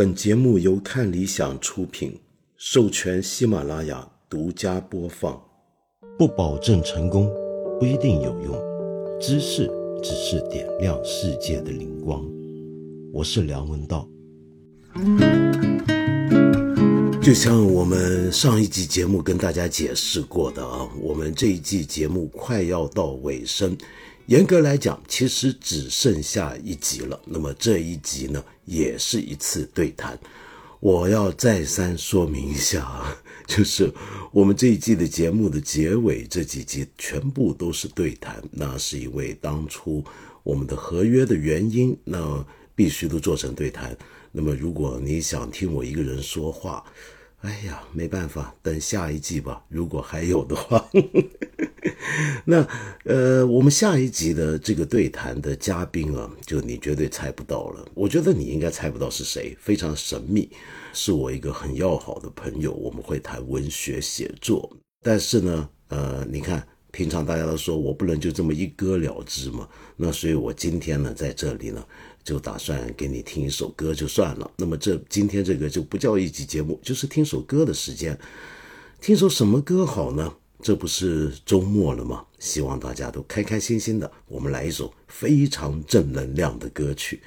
本节目由看理想出品，授权喜马拉雅独家播放。不保证成功，不一定有用。知识只是点亮世界的灵光。我是梁文道。就像我们上一集节目跟大家解释过的啊，我们这一季节目快要到尾声。严格来讲，其实只剩下一集了。那么这一集呢，也是一次对谈。我要再三说明一下啊，就是我们这一季的节目的结尾这几集全部都是对谈。那是因为当初我们的合约的原因，那必须都做成对谈。那么如果你想听我一个人说话，哎呀，没办法，等下一季吧。如果还有的话。那呃，我们下一集的这个对谈的嘉宾啊，就你绝对猜不到了。我觉得你应该猜不到是谁，非常神秘，是我一个很要好的朋友。我们会谈文学写作，但是呢，呃，你看，平常大家都说我不能就这么一歌了之嘛。那所以我今天呢，在这里呢，就打算给你听一首歌就算了。那么这今天这个就不叫一集节目，就是听首歌的时间。听首什么歌好呢？这不是周末了吗？希望大家都开开心心的。我们来一首非常正能量的歌曲。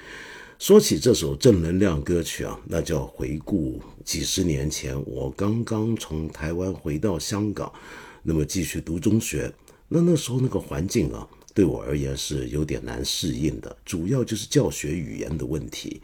说起这首正能量歌曲啊，那就要回顾几十年前，我刚刚从台湾回到香港，那么继续读中学。那那时候那个环境啊，对我而言是有点难适应的，主要就是教学语言的问题。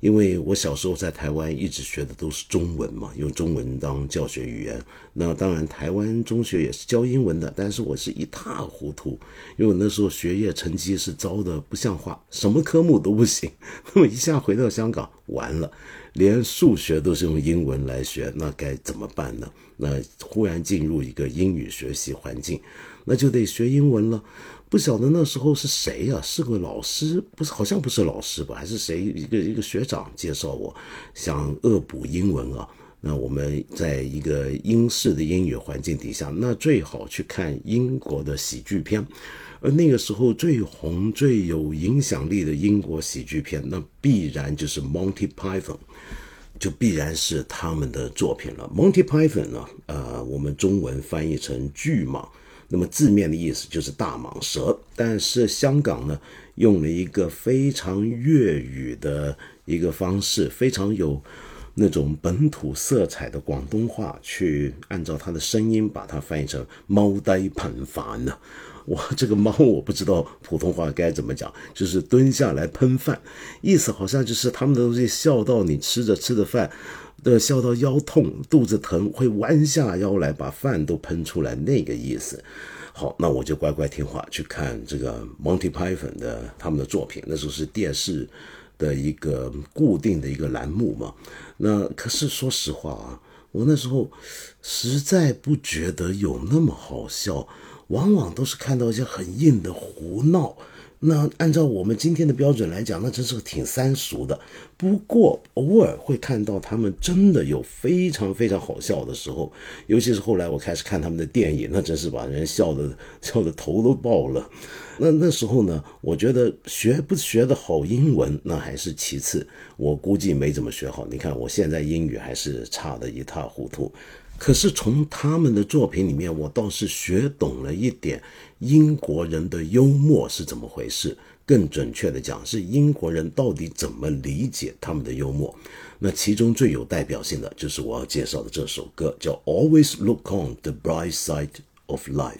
因为我小时候在台湾一直学的都是中文嘛，用中文当教学语言。那当然，台湾中学也是教英文的，但是我是一塌糊涂，因为那时候学业成绩是糟的不像话，什么科目都不行。那么一下回到香港，完了，连数学都是用英文来学，那该怎么办呢？那忽然进入一个英语学习环境，那就得学英文了。不晓得那时候是谁呀？是个老师，不是，好像不是老师吧？还是谁？一个一个学长介绍我，想恶补英文啊。那我们在一个英式的英语环境底下，那最好去看英国的喜剧片。而那个时候最红、最有影响力的英国喜剧片，那必然就是 Monty Python，就必然是他们的作品了。Monty Python 呢，呃，我们中文翻译成巨蟒。那么字面的意思就是大蟒蛇，但是香港呢用了一个非常粤语的一个方式，非常有那种本土色彩的广东话，去按照它的声音把它翻译成“猫呆喷饭”呢。哇，这个猫我不知道普通话该怎么讲，就是蹲下来喷饭，意思好像就是他们的东西笑到你吃着吃着饭。的笑到腰痛、肚子疼，会弯下腰来把饭都喷出来，那个意思。好，那我就乖乖听话去看这个 Monty Python 的他们的作品。那时候是电视的一个固定的一个栏目嘛。那可是说实话啊，我那时候实在不觉得有那么好笑，往往都是看到一些很硬的胡闹。那按照我们今天的标准来讲，那真是挺三俗的。不过偶尔会看到他们真的有非常非常好笑的时候，尤其是后来我开始看他们的电影，那真是把人笑的笑的头都爆了。那那时候呢，我觉得学不学的好英文那还是其次，我估计没怎么学好。你看我现在英语还是差的一塌糊涂。可是从他们的作品里面，我倒是学懂了一点英国人的幽默是怎么回事。更准确的讲，是英国人到底怎么理解他们的幽默。那其中最有代表性的就是我要介绍的这首歌，叫《Always Look on the Bright Side of Life》。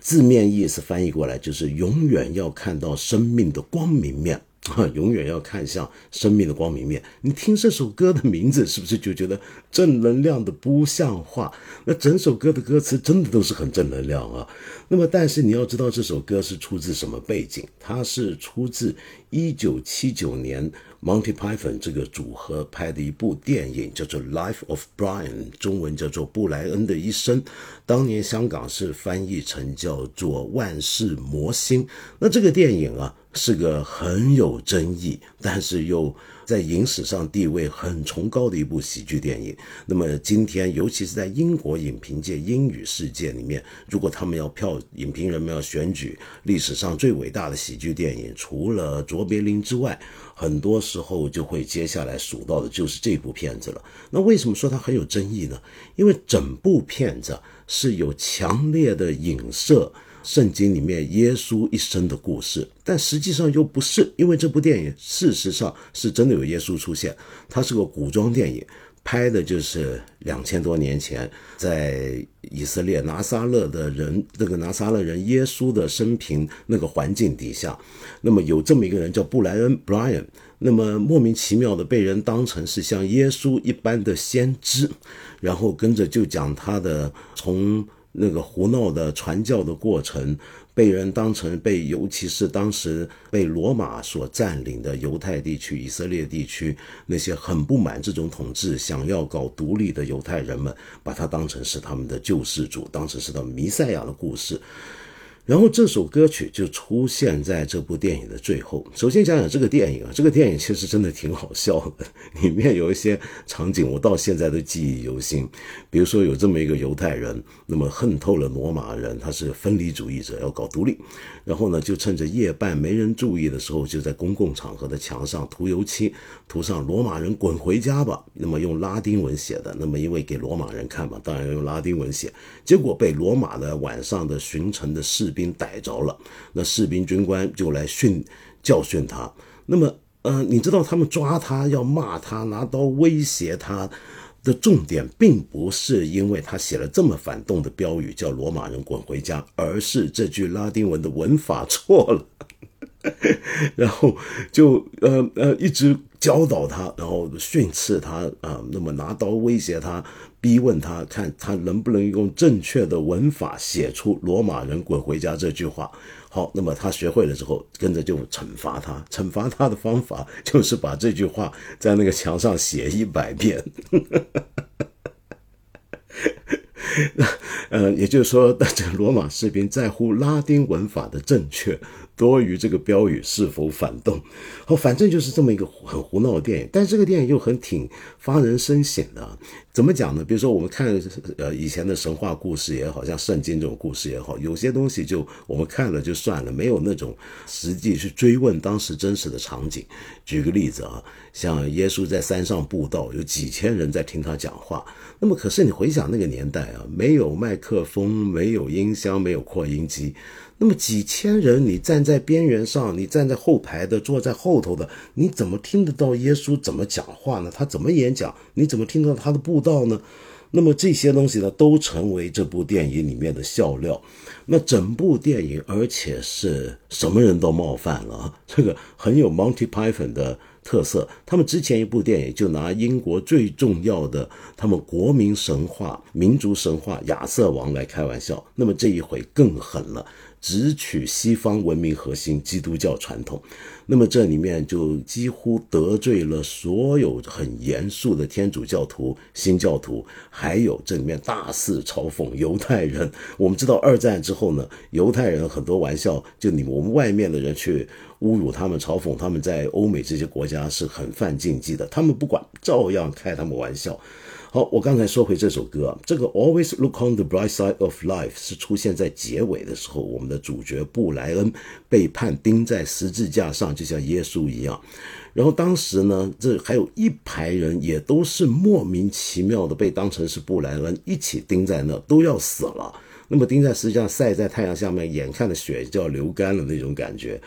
字面意思翻译过来就是永远要看到生命的光明面。啊，永远要看向生命的光明面。你听这首歌的名字，是不是就觉得正能量的不像话？那整首歌的歌词真的都是很正能量啊。那么，但是你要知道这首歌是出自什么背景？它是出自一九七九年 Monty Python 这个组合拍的一部电影，叫做《Life of Brian》，中文叫做布莱恩的一生。当年香港是翻译成叫做《万事魔星》。那这个电影啊。是个很有争议，但是又在影史上地位很崇高的一部喜剧电影。那么今天，尤其是在英国影评界、英语世界里面，如果他们要票，影评人们要选举历史上最伟大的喜剧电影，除了《卓别林》之外，很多时候就会接下来数到的就是这部片子了。那为什么说它很有争议呢？因为整部片子是有强烈的影射。圣经里面耶稣一生的故事，但实际上又不是，因为这部电影事实上是真的有耶稣出现，它是个古装电影，拍的就是两千多年前在以色列拿撒勒的人，这个拿撒勒人耶稣的生平那个环境底下，那么有这么一个人叫布莱恩 （Brian），那么莫名其妙的被人当成是像耶稣一般的先知，然后跟着就讲他的从。那个胡闹的传教的过程，被人当成被，尤其是当时被罗马所占领的犹太地区、以色列地区那些很不满这种统治、想要搞独立的犹太人们，把他当成是他们的救世主，当成是他们弥赛亚的故事。然后这首歌曲就出现在这部电影的最后。首先讲讲这个电影啊，这个电影其实真的挺好笑的，里面有一些场景我到现在都记忆犹新。比如说有这么一个犹太人，那么恨透了罗马人，他是分离主义者，要搞独立。然后呢，就趁着夜半没人注意的时候，就在公共场合的墙上涂油漆，涂上“罗马人滚回家吧”。那么用拉丁文写的，那么因为给罗马人看嘛，当然要用拉丁文写。结果被罗马的晚上的巡城的士兵逮着了，那士兵军官就来训教训他。那么，呃，你知道他们抓他要骂他，拿刀威胁他。的重点并不是因为他写了这么反动的标语叫“罗马人滚回家”，而是这句拉丁文的文法错了，然后就呃呃一直教导他，然后训斥他啊，那么拿刀威胁他，逼问他，看他能不能用正确的文法写出“罗马人滚回家”这句话。好，那么他学会了之后，跟着就惩罚他。惩罚他的方法就是把这句话在那个墙上写一百遍。呃，也就是说，这罗马士兵在乎拉丁文法的正确。多于这个标语是否反动，好，反正就是这么一个很胡闹的电影，但这个电影又很挺发人深省的。怎么讲呢？比如说我们看呃以前的神话故事也好像圣经这种故事也好，有些东西就我们看了就算了，没有那种实际去追问当时真实的场景。举个例子啊，像耶稣在山上布道，有几千人在听他讲话。那么可是你回想那个年代啊，没有麦克风，没有音箱，没有扩音机。那么几千人，你站在边缘上，你站在后排的，坐在后头的，你怎么听得到耶稣怎么讲话呢？他怎么演讲？你怎么听到他的布道呢？那么这些东西呢，都成为这部电影里面的笑料。那整部电影，而且是什么人都冒犯了，这个很有 Monty Python 的特色。他们之前一部电影就拿英国最重要的他们国民神话、民族神话亚瑟王来开玩笑。那么这一回更狠了。只取西方文明核心基督教传统，那么这里面就几乎得罪了所有很严肃的天主教徒、新教徒，还有这里面大肆嘲讽犹太人。我们知道二战之后呢，犹太人很多玩笑，就你我们外面的人去侮辱他们、嘲讽他们，在欧美这些国家是很犯禁忌的，他们不管，照样开他们玩笑。好，我刚才说回这首歌啊，这个 Always Look on the Bright Side of Life 是出现在结尾的时候，我们的主角布莱恩被判钉在十字架上，就像耶稣一样。然后当时呢，这还有一排人也都是莫名其妙的被当成是布莱恩一起钉在那，都要死了。那么钉在十字架晒在太阳下面，眼看着血就要流干了那种感觉。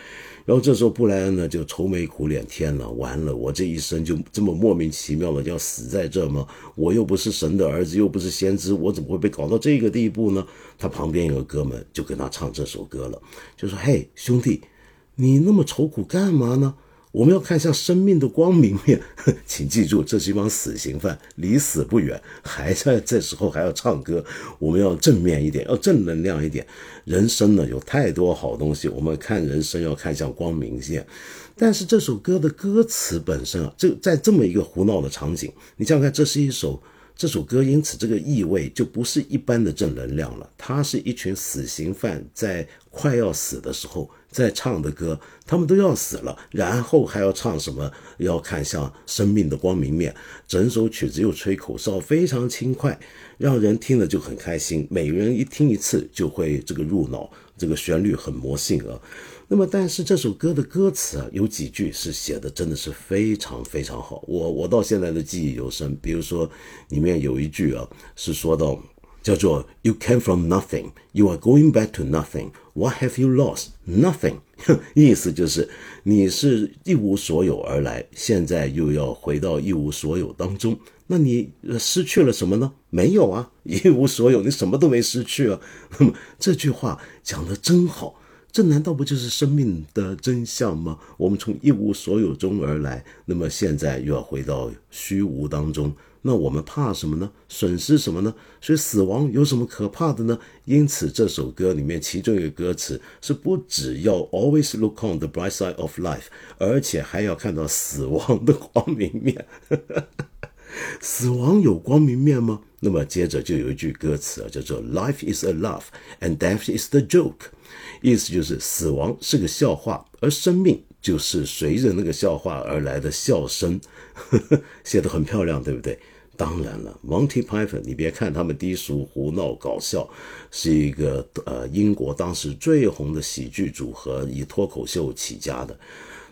然后这时候布莱恩呢就愁眉苦脸，天了，完了，我这一生就这么莫名其妙的就要死在这吗？我又不是神的儿子，又不是先知，我怎么会被搞到这个地步呢？他旁边有个哥们就跟他唱这首歌了，就说：“嘿，兄弟，你那么愁苦干嘛呢？”我们要看向生命的光明面，请记住，这是一帮死刑犯，离死不远，还在这时候还要唱歌。我们要正面一点，要正能量一点。人生呢，有太多好东西，我们看人生要看向光明线。但是这首歌的歌词本身啊，就在这么一个胡闹的场景，你想想看，这是一首这首歌，因此这个意味就不是一般的正能量了。它是一群死刑犯在快要死的时候。在唱的歌，他们都要死了，然后还要唱什么？要看向生命的光明面。整首曲子又吹口哨，非常轻快，让人听了就很开心。每人一听一次就会这个入脑，这个旋律很魔性啊。那么，但是这首歌的歌词啊，有几句是写的真的是非常非常好，我我到现在的记忆犹深。比如说，里面有一句啊，是说到叫做 “You came from nothing, you are going back to nothing. What have you lost? Nothing.” 意思就是你是一无所有而来，现在又要回到一无所有当中，那你失去了什么呢？没有啊，一无所有，你什么都没失去啊。那么这句话讲的真好。这难道不就是生命的真相吗？我们从一无所有中而来，那么现在又要回到虚无当中，那我们怕什么呢？损失什么呢？所以死亡有什么可怕的呢？因此这首歌里面其中一个歌词是不只要 always look on the bright side of life，而且还要看到死亡的光明面。死亡有光明面吗？那么接着就有一句歌词啊，叫做 Life is a laugh and death is the joke。意思就是死亡是个笑话，而生命就是随着那个笑话而来的笑声，写得很漂亮，对不对？当然了，Monty Python，你别看他们低俗、胡闹、搞笑，是一个呃英国当时最红的喜剧组合，以脱口秀起家的。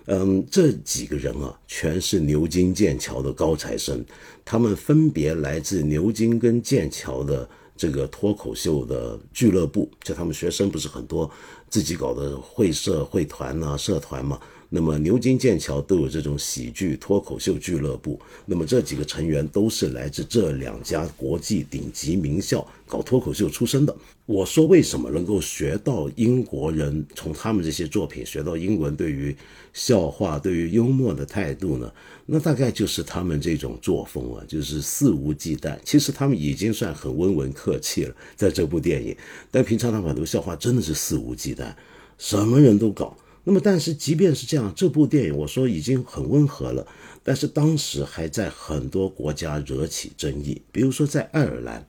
嗯，这几个人啊，全是牛津、剑桥的高材生，他们分别来自牛津跟剑桥的。这个脱口秀的俱乐部，就他们学生不是很多，自己搞的会社、会团呐、社团嘛。那么牛津、剑桥都有这种喜剧脱口秀俱乐部。那么这几个成员都是来自这两家国际顶级名校搞脱口秀出身的。我说为什么能够学到英国人从他们这些作品学到英文对于笑话、对于幽默的态度呢？那大概就是他们这种作风啊，就是肆无忌惮。其实他们已经算很温文客气了，在这部电影。但平常他们很多笑话真的是肆无忌惮，什么人都搞。那么，但是即便是这样，这部电影我说已经很温和了，但是当时还在很多国家惹起争议。比如说在爱尔兰，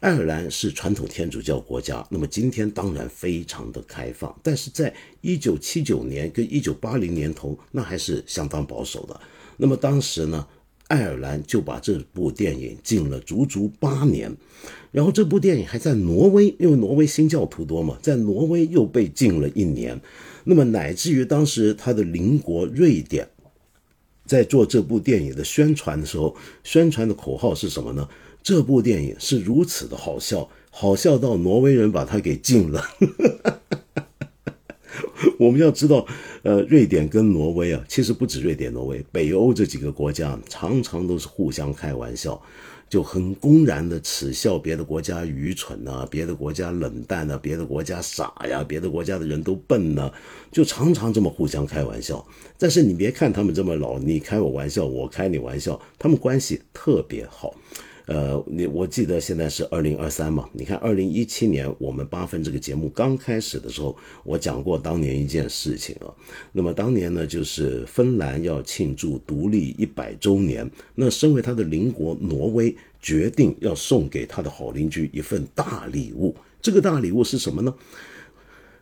爱尔兰是传统天主教国家，那么今天当然非常的开放，但是在一九七九年跟一九八零年头，那还是相当保守的。那么当时呢，爱尔兰就把这部电影禁了足足八年，然后这部电影还在挪威，因为挪威新教徒多嘛，在挪威又被禁了一年。那么乃至于当时他的邻国瑞典，在做这部电影的宣传的时候，宣传的口号是什么呢？这部电影是如此的好笑，好笑到挪威人把它给禁了。我们要知道，呃，瑞典跟挪威啊，其实不止瑞典、挪威，北欧这几个国家常常都是互相开玩笑，就很公然的耻笑别的国家愚蠢呐，别的国家冷淡呐，别的国家傻呀，别的国家的人都笨呐，就常常这么互相开玩笑。但是你别看他们这么老，你开我玩笑，我开你玩笑，他们关系特别好。呃，你我记得现在是二零二三嘛？你看，二零一七年我们八分这个节目刚开始的时候，我讲过当年一件事情啊。那么当年呢，就是芬兰要庆祝独立一百周年，那身为他的邻国挪威决定要送给他的好邻居一份大礼物。这个大礼物是什么呢？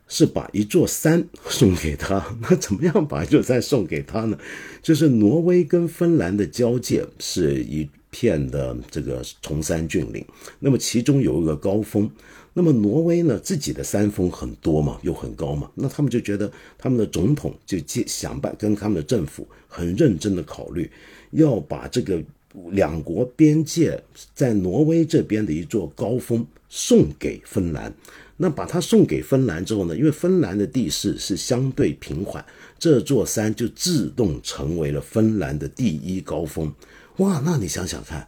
是把一座山送给他。那怎么样把一座山送给他呢？就是挪威跟芬兰的交界是一。片的这个崇山峻岭，那么其中有一个高峰，那么挪威呢自己的山峰很多嘛，又很高嘛，那他们就觉得他们的总统就想办跟他们的政府很认真的考虑，要把这个两国边界在挪威这边的一座高峰送给芬兰。那把它送给芬兰之后呢，因为芬兰的地势是相对平缓，这座山就自动成为了芬兰的第一高峰。哇，那你想想看，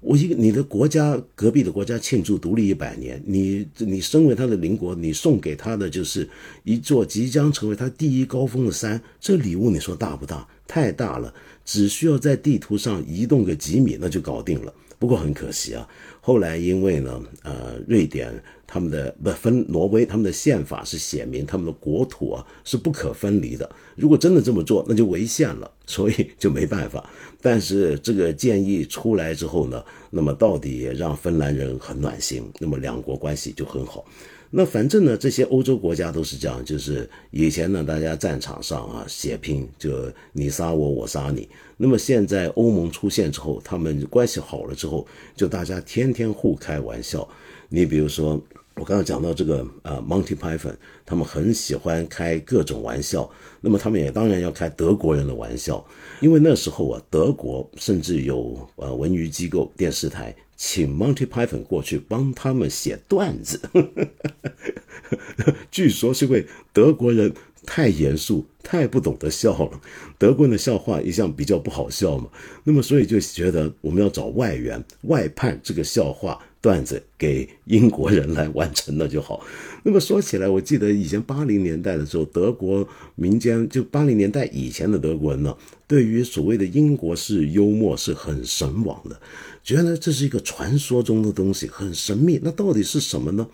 我一个你的国家隔壁的国家庆祝独立一百年，你你身为他的邻国，你送给他的就是一座即将成为他第一高峰的山，这礼物你说大不大？太大了，只需要在地图上移动个几米，那就搞定了。不过很可惜啊，后来因为呢，呃，瑞典他们的不分挪威，他们的宪法是写明他们的国土啊是不可分离的。如果真的这么做，那就违宪了，所以就没办法。但是这个建议出来之后呢，那么到底也让芬兰人很暖心，那么两国关系就很好。那反正呢，这些欧洲国家都是这样，就是以前呢，大家战场上啊血拼，就你杀我，我杀你。那么现在欧盟出现之后，他们关系好了之后，就大家天天互开玩笑。你比如说，我刚刚讲到这个呃，Monty Python，他们很喜欢开各种玩笑。那么他们也当然要开德国人的玩笑，因为那时候啊，德国甚至有呃文娱机构电视台。请 Monty Python 过去帮他们写段子，据说是因为德国人太严肃、太不懂得笑了。德国人的笑话一向比较不好笑嘛，那么所以就觉得我们要找外援、外判这个笑话。段子给英国人来完成了就好。那么说起来，我记得以前八零年代的时候，德国民间就八零年代以前的德国人呢，对于所谓的英国式幽默是很神往的，觉得这是一个传说中的东西，很神秘。那到底是什么呢？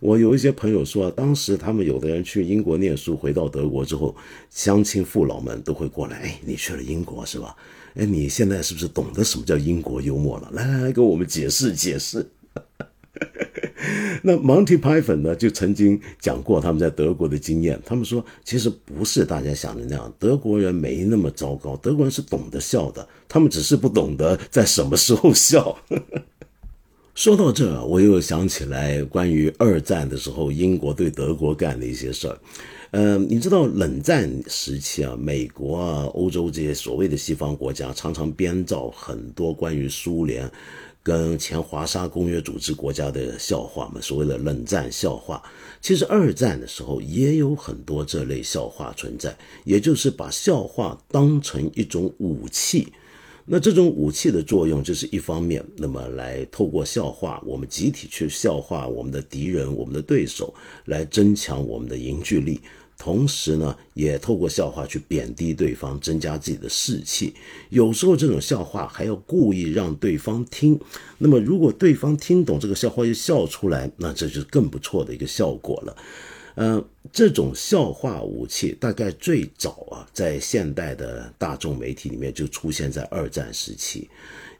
我有一些朋友说，当时他们有的人去英国念书，回到德国之后，乡亲父老们都会过来，哎，你去了英国是吧？哎，你现在是不是懂得什么叫英国幽默了？来来来，给我们解释解释。那 Monty Python 呢，就曾经讲过他们在德国的经验。他们说，其实不是大家想的那样，德国人没那么糟糕，德国人是懂得笑的，他们只是不懂得在什么时候笑。说到这，我又想起来关于二战的时候，英国对德国干的一些事儿。嗯，你知道冷战时期啊，美国啊、欧洲这些所谓的西方国家，常常编造很多关于苏联。跟前华沙公约组织国家的笑话嘛，所谓的冷战笑话，其实二战的时候也有很多这类笑话存在，也就是把笑话当成一种武器。那这种武器的作用就是一方面，那么来透过笑话，我们集体去笑话我们的敌人、我们的对手，来增强我们的凝聚力。同时呢，也透过笑话去贬低对方，增加自己的士气。有时候这种笑话还要故意让对方听。那么如果对方听懂这个笑话又笑出来，那这就是更不错的一个效果了。嗯，这种笑话武器大概最早啊，在现代的大众媒体里面就出现在二战时期。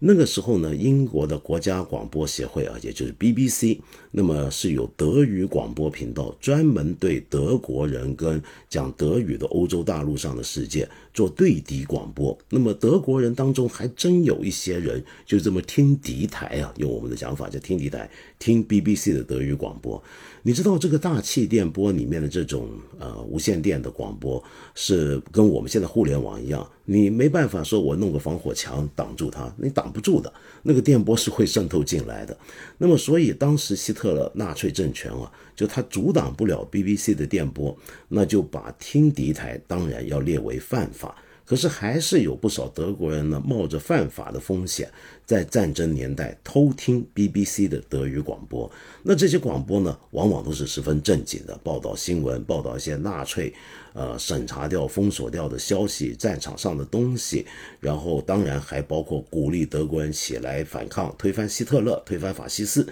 那个时候呢，英国的国家广播协会啊，也就是 BBC，那么是有德语广播频道，专门对德国人跟讲德语的欧洲大陆上的世界做对敌广播。那么德国人当中还真有一些人就这么听敌台啊，用我们的讲法叫听敌台，听 BBC 的德语广播。你知道这个大气电波里面的这种呃无线电的广播是跟我们现在互联网一样，你没办法说我弄个防火墙挡住它，你挡不住的，那个电波是会渗透进来的。那么所以当时希特勒纳粹政权啊，就他阻挡不了 BBC 的电波，那就把听敌台当然要列为犯法。可是还是有不少德国人呢，冒着犯法的风险，在战争年代偷听 BBC 的德语广播。那这些广播呢，往往都是十分正经的，报道新闻，报道一些纳粹，呃，审查掉、封锁掉的消息，战场上的东西。然后当然还包括鼓励德国人起来反抗，推翻希特勒，推翻法西斯。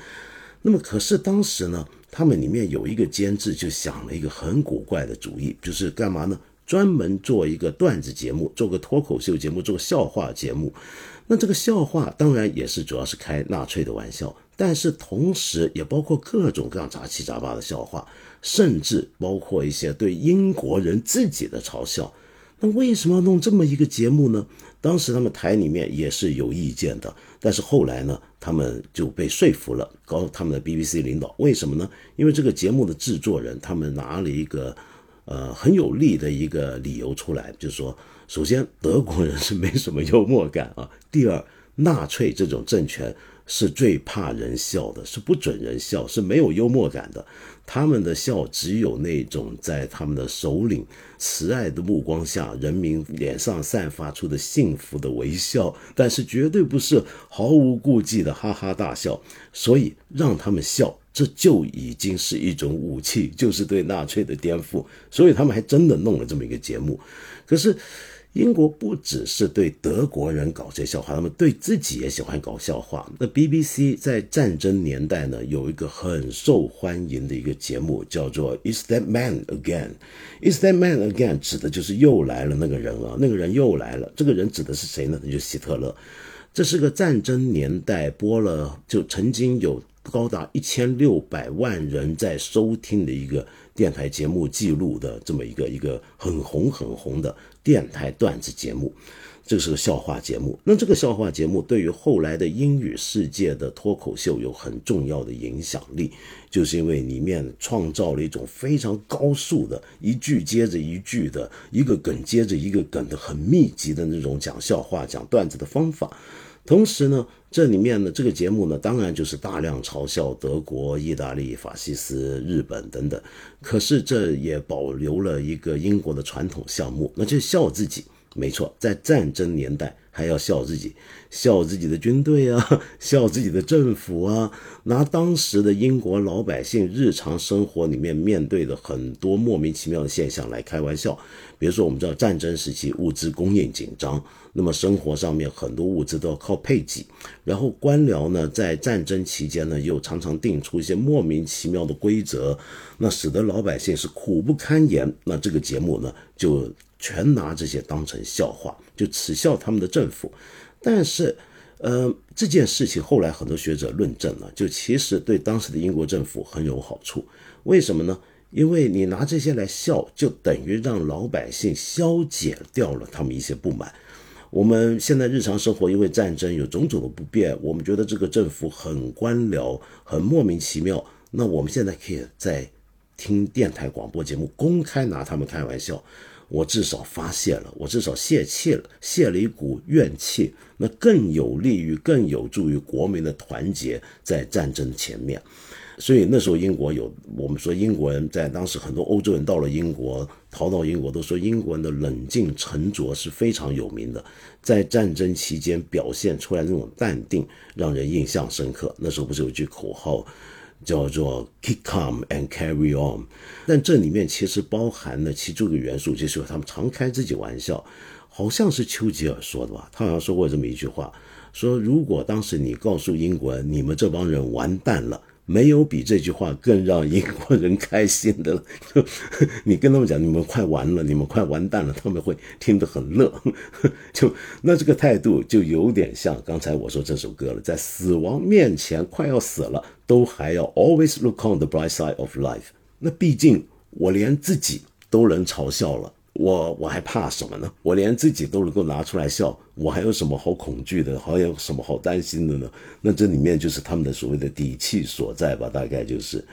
那么可是当时呢，他们里面有一个监制就想了一个很古怪的主意，就是干嘛呢？专门做一个段子节目，做个脱口秀节目，做个笑话节目。那这个笑话当然也是主要是开纳粹的玩笑，但是同时也包括各种各样杂七杂八的笑话，甚至包括一些对英国人自己的嘲笑。那为什么要弄这么一个节目呢？当时他们台里面也是有意见的，但是后来呢，他们就被说服了，告诉他们的 BBC 领导，为什么呢？因为这个节目的制作人他们拿了一个。呃，很有利的一个理由出来，就是说，首先德国人是没什么幽默感啊。第二，纳粹这种政权是最怕人笑的，是不准人笑，是没有幽默感的。他们的笑只有那种在他们的首领慈爱的目光下，人民脸上散发出的幸福的微笑，但是绝对不是毫无顾忌的哈哈大笑。所以让他们笑。这就已经是一种武器，就是对纳粹的颠覆，所以他们还真的弄了这么一个节目。可是，英国不只是对德国人搞这些笑话，他们对自己也喜欢搞笑话。那 BBC 在战争年代呢，有一个很受欢迎的一个节目，叫做《Is That Man Again》。《Is That Man Again》指的就是又来了那个人啊，那个人又来了。这个人指的是谁呢？那就是希特勒。这是个战争年代播了，就曾经有。高达一千六百万人在收听的一个电台节目记录的这么一个一个很红很红的电台段子节目。这是个笑话节目，那这个笑话节目对于后来的英语世界的脱口秀有很重要的影响力，就是因为里面创造了一种非常高速的一句接着一句的一个梗接着一个梗的很密集的那种讲笑话、讲段子的方法。同时呢，这里面呢，这个节目呢，当然就是大量嘲笑德国、意大利、法西斯、日本等等。可是这也保留了一个英国的传统项目，那就是笑自己。没错，在战争年代还要笑自己，笑自己的军队啊，笑自己的政府啊，拿当时的英国老百姓日常生活里面面对的很多莫名其妙的现象来开玩笑。比如说，我们知道战争时期物资供应紧张，那么生活上面很多物资都要靠配给，然后官僚呢在战争期间呢又常常定出一些莫名其妙的规则，那使得老百姓是苦不堪言。那这个节目呢就。全拿这些当成笑话，就耻笑他们的政府。但是，呃，这件事情后来很多学者论证了，就其实对当时的英国政府很有好处。为什么呢？因为你拿这些来笑，就等于让老百姓消解掉了他们一些不满。我们现在日常生活因为战争有种种的不便，我们觉得这个政府很官僚、很莫名其妙。那我们现在可以在听电台广播节目，公开拿他们开玩笑。我至少发泄了，我至少泄气了，泄了一股怨气，那更有利于、更有助于国民的团结，在战争前面。所以那时候英国有，我们说英国人在当时很多欧洲人到了英国，逃到英国都说英国人的冷静沉着是非常有名的，在战争期间表现出来那种淡定，让人印象深刻。那时候不是有句口号？叫做 keep calm and carry on，但这里面其实包含了其中一个元素，就是他们常开自己玩笑，好像是丘吉尔说的吧？他好像说过这么一句话，说如果当时你告诉英国，你们这帮人完蛋了。没有比这句话更让英国人开心的了。就 你跟他们讲，你们快完了，你们快完蛋了，他们会听得很乐。就那这个态度就有点像刚才我说这首歌了，在死亡面前快要死了，都还要 always look on the bright side of life。那毕竟我连自己都能嘲笑了。我我还怕什么呢？我连自己都能够拿出来笑，我还有什么好恐惧的？还有什么好担心的呢？那这里面就是他们的所谓的底气所在吧？大概就是。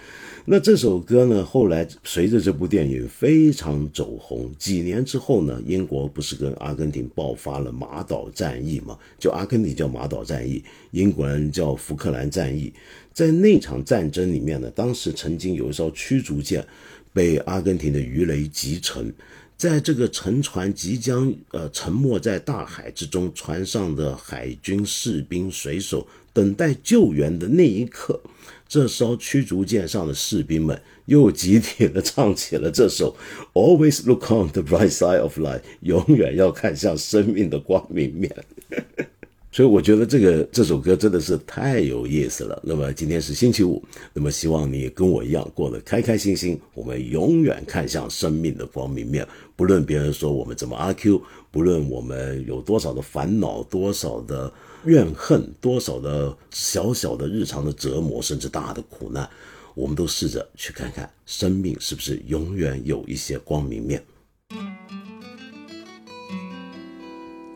那这首歌呢，后来随着这部电影非常走红。几年之后呢，英国不是跟阿根廷爆发了马岛战役吗？就阿根廷叫马岛战役，英国人叫福克兰战役。在那场战争里面呢，当时曾经有一艘驱逐舰被阿根廷的鱼雷击沉。在这个沉船即将呃沉没在大海之中，船上的海军士兵、水手等待救援的那一刻，这艘驱逐舰上的士兵们又集体的唱起了这首 "Always look on the bright side of life"，永远要看向生命的光明面。所以我觉得这个这首歌真的是太有意思了。那么今天是星期五，那么希望你跟我一样过得开开心心。我们永远看向生命的光明面，不论别人说我们怎么阿 Q，不论我们有多少的烦恼、多少的怨恨、多少的小小的日常的折磨，甚至大的苦难，我们都试着去看看生命是不是永远有一些光明面。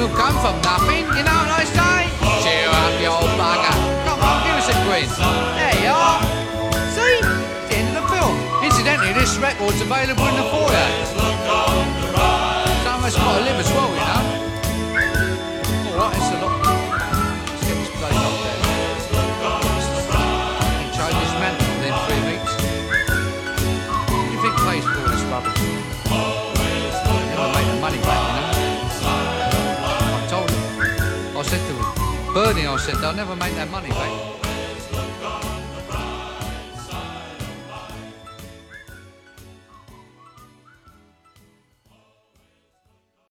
will come from nothing, you know what I say? Cheer up, you old bugger. Come on, give us a grin. There you are. See? It's the end of the film. Incidentally, this record's available in the foyer. Some of us got to live as well, burning, I said, they'll never make that money mate.